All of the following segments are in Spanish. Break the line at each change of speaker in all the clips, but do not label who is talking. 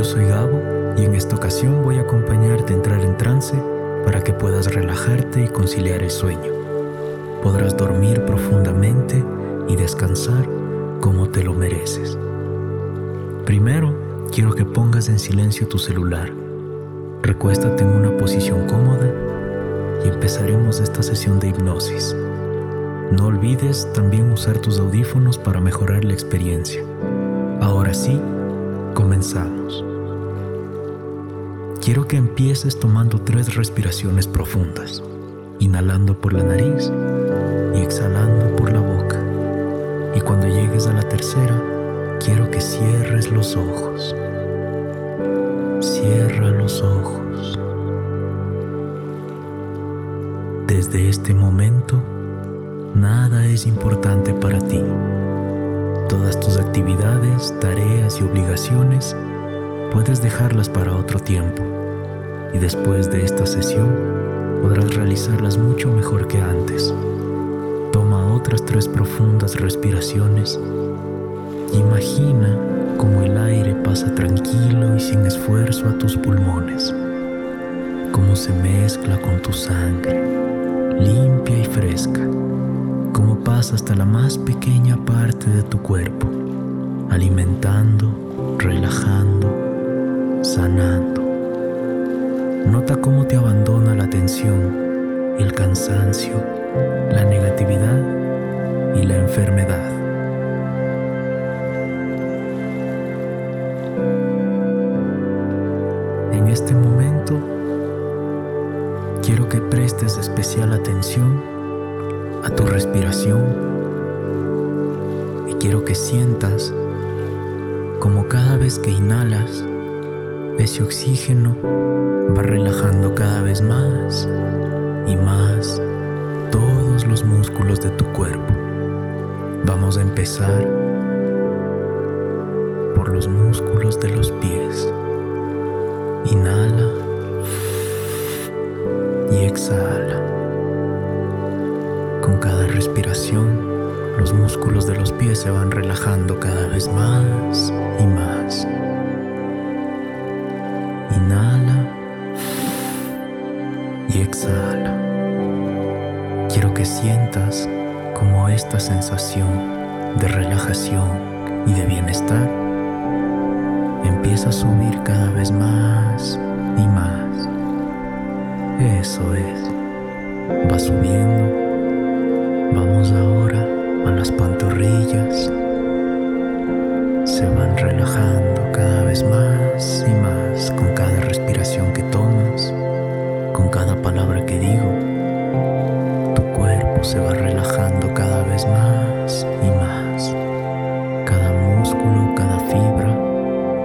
yo soy Gabo y en esta ocasión voy a acompañarte a entrar en trance para que puedas relajarte y conciliar el sueño. Podrás dormir profundamente y descansar como te lo mereces. Primero, quiero que pongas en silencio tu celular. Recuéstate en una posición cómoda y empezaremos esta sesión de hipnosis. No olvides también usar tus audífonos para mejorar la experiencia. Ahora sí, comenzamos. Quiero que empieces tomando tres respiraciones profundas, inhalando por la nariz y exhalando por la boca. Y cuando llegues a la tercera, quiero que cierres los ojos. Cierra los ojos. Desde este momento, nada es importante para ti. Todas tus actividades, tareas y obligaciones puedes dejarlas para otro tiempo y después de esta sesión podrás realizarlas mucho mejor que antes. Toma otras tres profundas respiraciones imagina cómo el aire pasa tranquilo y sin esfuerzo a tus pulmones, cómo se mezcla con tu sangre, limpia y fresca cómo pasa hasta la más pequeña parte de tu cuerpo, alimentando, relajando, sanando. Nota cómo te abandona la tensión, el cansancio, la negatividad y la enfermedad. En este momento, quiero que prestes especial atención a tu respiración y quiero que sientas como cada vez que inhalas, ese oxígeno va relajando cada vez más y más todos los músculos de tu cuerpo. Vamos a empezar por los músculos de los pies. Inhala y exhala. Con cada respiración, los músculos de los pies se van relajando cada vez más y más. Y exhala. Quiero que sientas como esta sensación de relajación y de bienestar empieza a subir cada vez más y más. Eso es. Va subiendo Vamos ahora a las pantorrillas. Se van relajando cada vez más y más con cada respiración que tomas, con cada palabra que digo. Tu cuerpo se va relajando cada vez más y más. Cada músculo, cada fibra,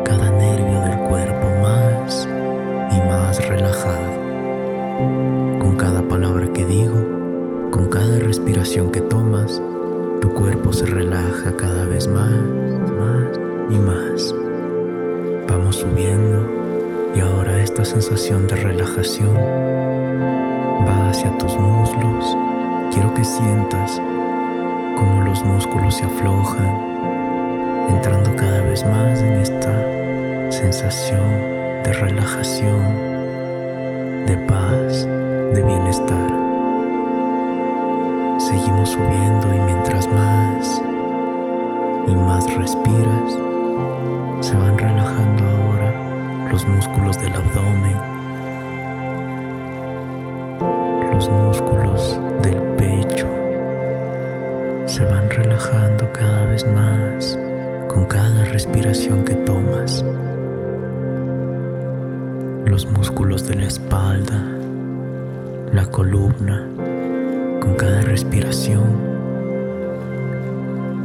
cada nervio del cuerpo más y más relajado. Con cada palabra que digo, con cada respiración que tomas, tu cuerpo se relaja cada vez más, más y más. Vamos subiendo y ahora esta sensación de relajación va hacia tus muslos. Quiero que sientas cómo los músculos se aflojan, entrando cada vez más en esta sensación de relajación, de paz, de bienestar. Seguimos subiendo y mientras más y más respiras, se van relajando ahora los músculos del abdomen, los músculos del pecho, se van relajando cada vez más con cada respiración que tomas. Los músculos de la espalda, la columna, con cada respiración,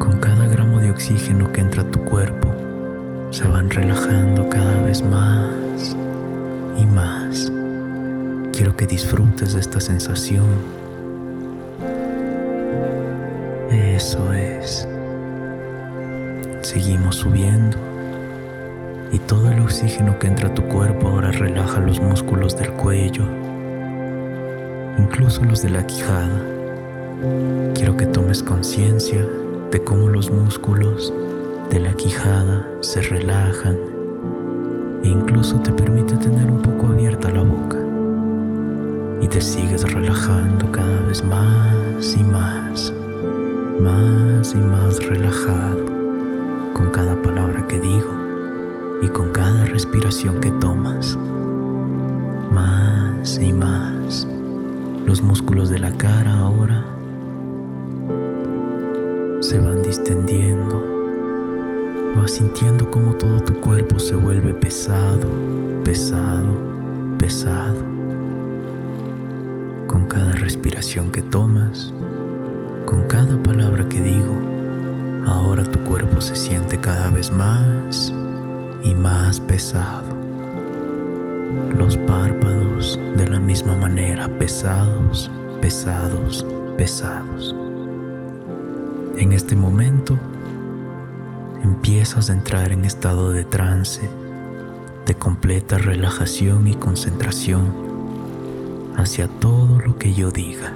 con cada gramo de oxígeno que entra a tu cuerpo, se van relajando cada vez más y más. Quiero que disfrutes de esta sensación. Eso es. Seguimos subiendo y todo el oxígeno que entra a tu cuerpo ahora relaja los músculos del cuello, incluso los de la quijada. Quiero que tomes conciencia de cómo los músculos de la quijada se relajan e incluso te permite tener un poco abierta la boca y te sigues relajando cada vez más y más, más y más relajado con cada palabra que digo y con cada respiración que tomas. Más y más. Los músculos de la cara ahora se van distendiendo. Vas sintiendo como todo tu cuerpo se vuelve pesado, pesado, pesado. Cada respiración que tomas, con cada palabra que digo, ahora tu cuerpo se siente cada vez más y más pesado. Los párpados de la misma manera, pesados, pesados, pesados. En este momento empiezas a entrar en estado de trance, de completa relajación y concentración hacia todo lo que yo diga.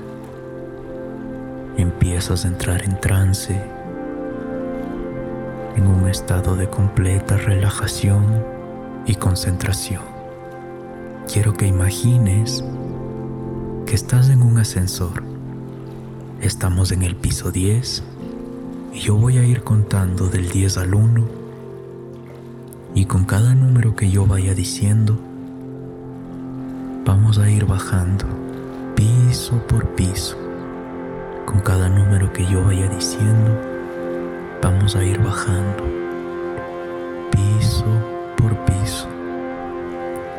Empiezas a entrar en trance en un estado de completa relajación y concentración. Quiero que imagines que estás en un ascensor. Estamos en el piso 10 y yo voy a ir contando del 10 al 1 y con cada número que yo vaya diciendo vamos a ir bajando piso por piso. Con cada número que yo vaya diciendo vamos a ir bajando piso por piso.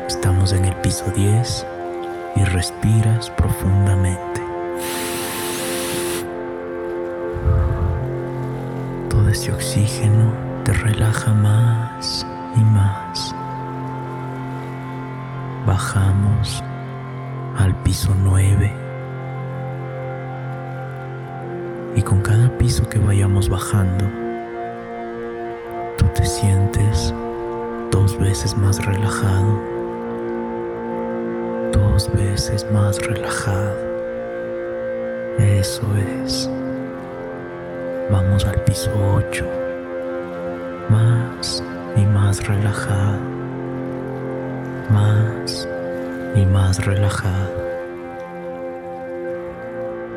Estamos en el piso 10 y respiras profundamente. Todo ese oxígeno te relaja más y más. Bajamos al piso 9 y con cada piso que vayamos bajando, tú te sientes dos veces más relajado, dos veces más relajado. Eso es. Vamos al piso 8, más y más relajado, más y más relajado.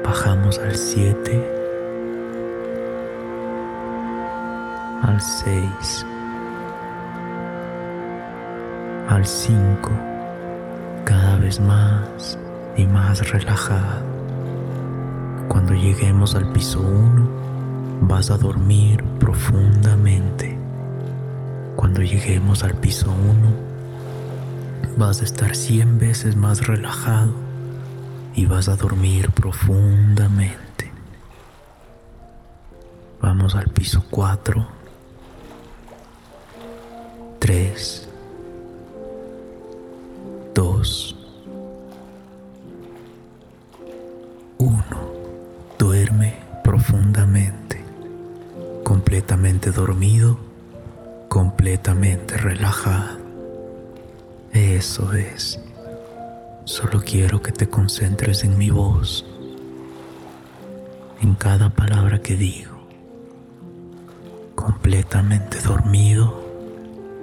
Bajamos al 7 al 6, al 5, cada vez más y más relajado. Cuando lleguemos al piso 1, vas a dormir profundamente. Cuando lleguemos al piso 1, vas a estar 100 veces más relajado y vas a dormir profundamente. Vamos al piso 4 3, 2, 1. Duerme profundamente, completamente dormido, completamente relajado. Eso es. Solo quiero que te concentres en mi voz, en cada palabra que digo, completamente dormido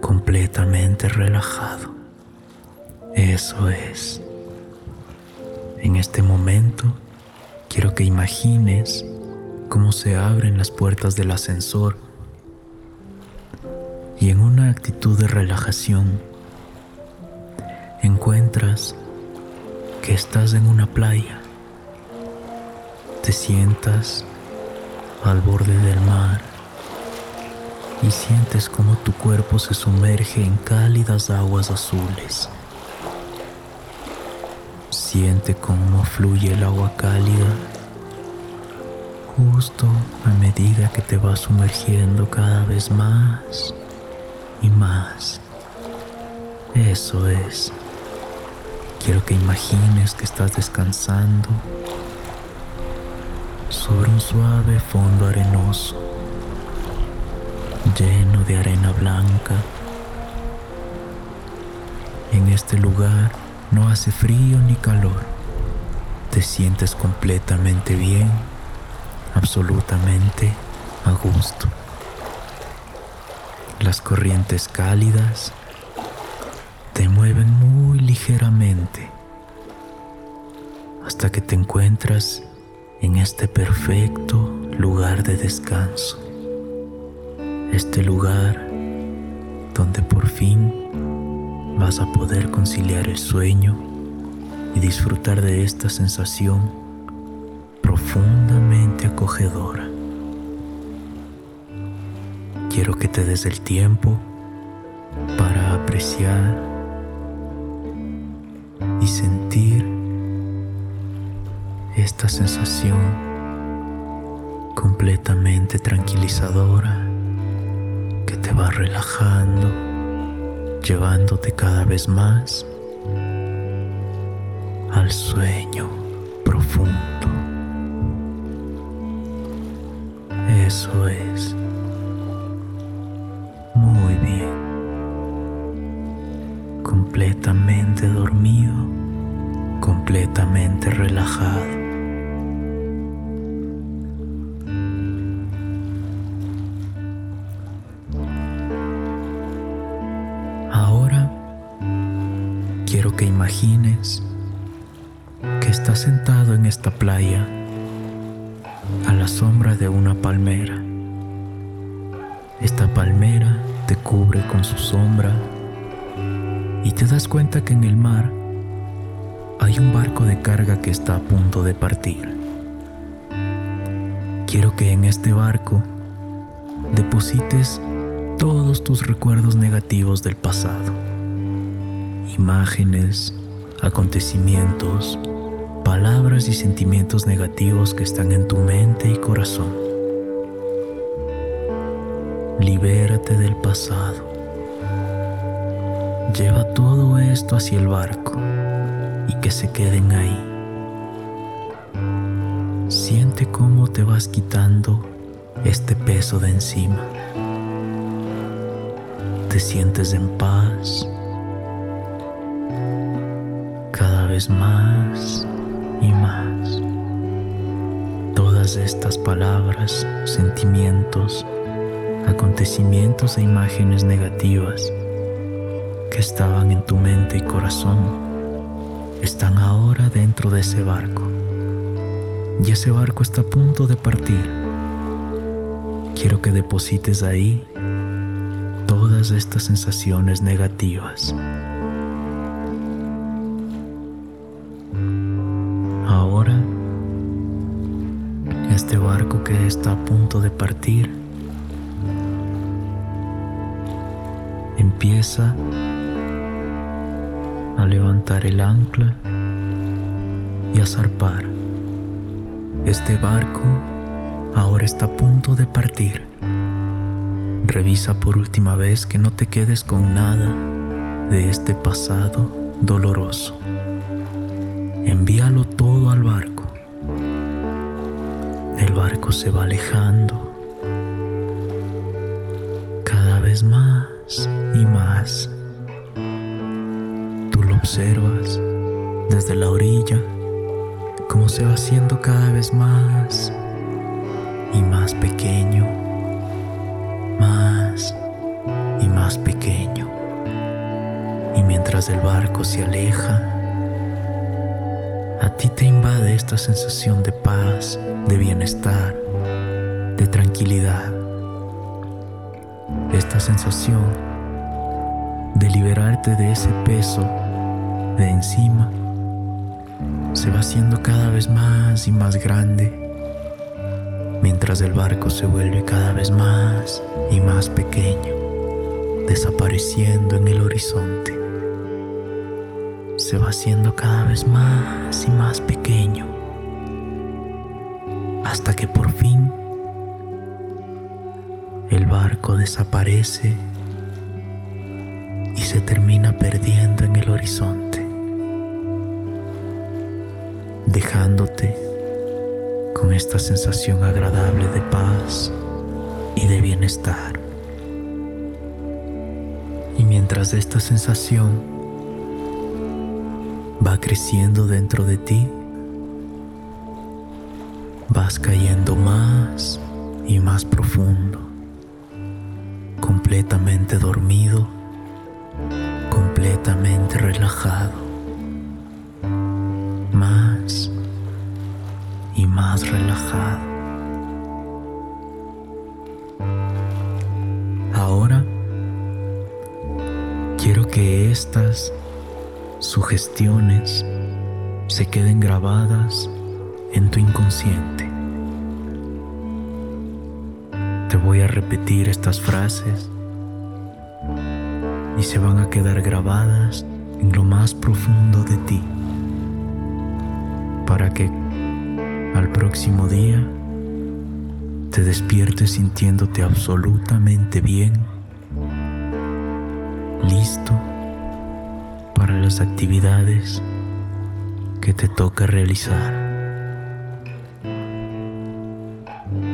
completamente relajado. Eso es. En este momento quiero que imagines cómo se abren las puertas del ascensor y en una actitud de relajación encuentras que estás en una playa. Te sientas al borde del mar y sientes como tu cuerpo se sumerge en cálidas aguas azules. Siente cómo fluye el agua cálida justo a medida que te vas sumergiendo cada vez más y más. Eso es. Quiero que imagines que estás descansando sobre un suave fondo arenoso lleno de arena blanca. En este lugar no hace frío ni calor. Te sientes completamente bien, absolutamente a gusto. Las corrientes cálidas te mueven muy ligeramente hasta que te encuentras en este perfecto lugar de descanso. Este lugar donde por fin vas a poder conciliar el sueño y disfrutar de esta sensación profundamente acogedora. Quiero que te des el tiempo para apreciar y sentir esta sensación completamente tranquilizadora que te va relajando, llevándote cada vez más al sueño profundo. Eso es. Muy bien. Completamente dormido, completamente relajado. que imagines que estás sentado en esta playa a la sombra de una palmera. Esta palmera te cubre con su sombra y te das cuenta que en el mar un barco de carga que está a punto de partir. Quiero que en este barco deposites todos tus recuerdos negativos del pasado imágenes, acontecimientos, palabras y sentimientos negativos que están en tu mente y corazón. Libérate del pasado. Lleva todo esto hacia el barco y que se queden ahí. Siente cómo te vas quitando este peso de encima. Te sientes en paz más y más. Todas estas palabras, sentimientos, acontecimientos e imágenes negativas que estaban en tu mente y corazón están ahora dentro de ese barco. Y ese barco está a punto de partir. Quiero que deposites ahí todas estas sensaciones negativas. este barco que está a punto de partir empieza levantar el ancla y a zarpar. Este barco ahora está a punto de partir. Revisa por última vez que no te quedes con nada de este pasado doloroso. Envíalo todo al barco el barco se va alejando cada vez más y más. Observas desde la orilla, como se va haciendo cada vez más y más pequeño, más y más pequeño. Y mientras el barco se aleja, a ti te invade esta sensación de paz, de bienestar, de tranquilidad. Esta sensación de liberarte de ese peso de encima se va haciendo cada vez más y más grande mientras el barco se vuelve cada vez más y más pequeño, desapareciendo en el horizonte. Se va haciendo cada vez más y más pequeño hasta que por fin el barco desaparece y se termina perdiendo en el horizonte, dejándote con esta sensación agradable de paz y de bienestar. Y mientras esta sensación va creciendo dentro de ti, vas cayendo más y más profundo, completamente dormido, completamente relajado, y más relajado. Ahora quiero que estas sugestiones se queden grabadas en tu inconsciente. Te voy a repetir estas frases y se van a quedar grabadas en lo más profundo de ti para que al próximo día te despiertes sintiéndote absolutamente bien, listo para las actividades que te toca realizar.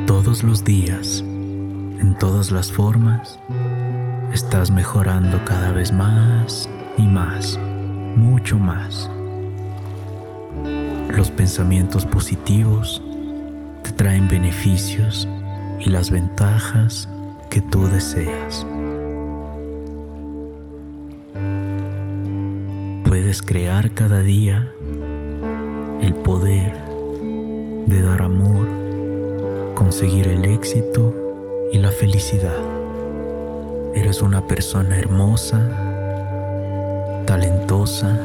Todos los días, en todas las formas, estás mejorando cada vez más y más, mucho más. Los pensamientos positivos te traen beneficios y las ventajas que tú deseas. Puedes crear cada día el poder de dar amor, conseguir el éxito y la felicidad. Eres una persona hermosa, talentosa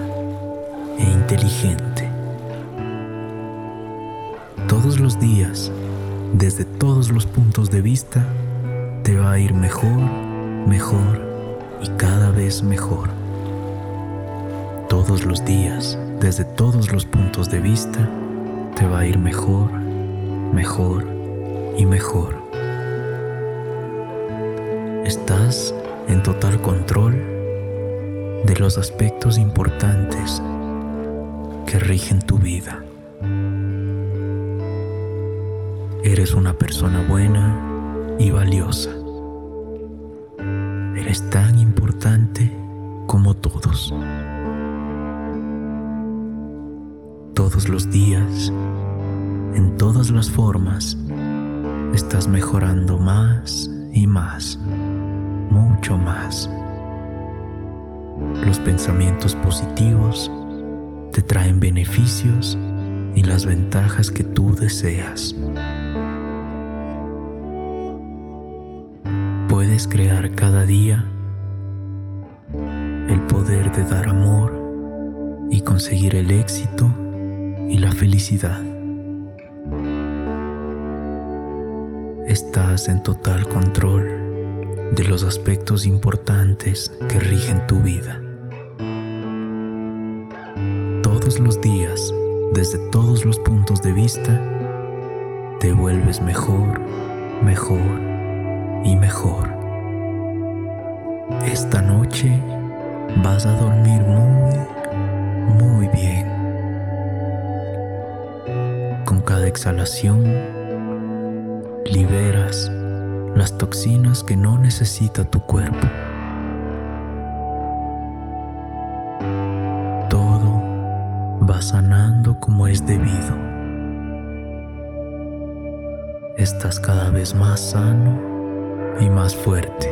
e inteligente. Todos los días, desde todos los puntos de vista, te va a ir mejor, mejor y cada vez mejor. Todos los días, desde todos los puntos de vista, te va a ir mejor, mejor y mejor. Estás en total control de los aspectos importantes que rigen tu vida. Eres una persona buena y valiosa. Eres tan importante como todos. Todos los días, en todas las formas, estás mejorando más y más mucho más. Los pensamientos positivos te traen beneficios y las ventajas que tú deseas. Puedes crear cada día el poder de dar amor y conseguir el éxito y la felicidad. Estás en total control de los aspectos importantes que rigen tu vida. Todos los días, desde todos los puntos de vista, te vuelves mejor, mejor y mejor. Esta noche vas a dormir muy, muy bien. Con cada exhalación liberas las toxinas que no necesita tu cuerpo. Todo va sanando como es debido. Estás cada vez más sano y más fuerte.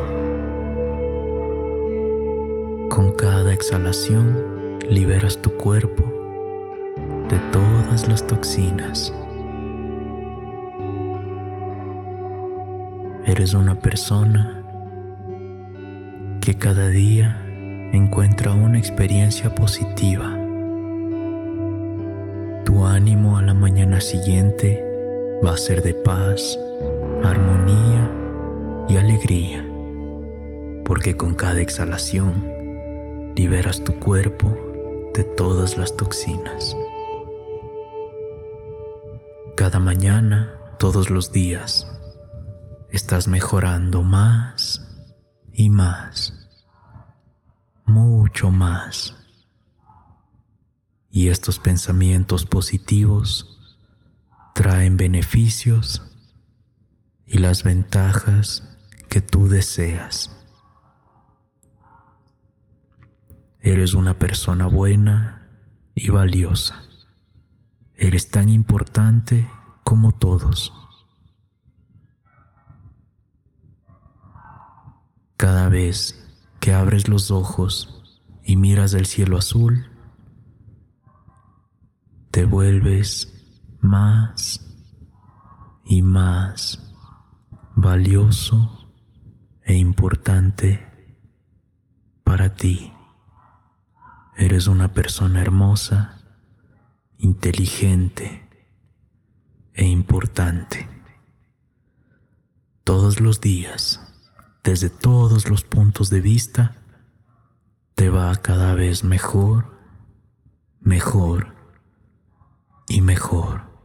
Con cada exhalación liberas tu cuerpo de todas las toxinas. Eres una persona que cada día encuentra una experiencia positiva. Tu ánimo a la mañana siguiente va a ser de paz, armonía y alegría, porque con cada exhalación liberas tu cuerpo de todas las toxinas. Cada mañana, todos los días, estás mejorando más y más, mucho más. Y estos pensamientos positivos traen beneficios y las ventajas que tú deseas. Eres una persona buena y valiosa. Eres tan importante como todos. Cada vez que abres los ojos y miras el cielo azul, te vuelves más y más valioso e importante para ti. Eres una persona hermosa, inteligente e importante. Todos los días, desde todos los puntos de vista, te va cada vez mejor, mejor y mejor.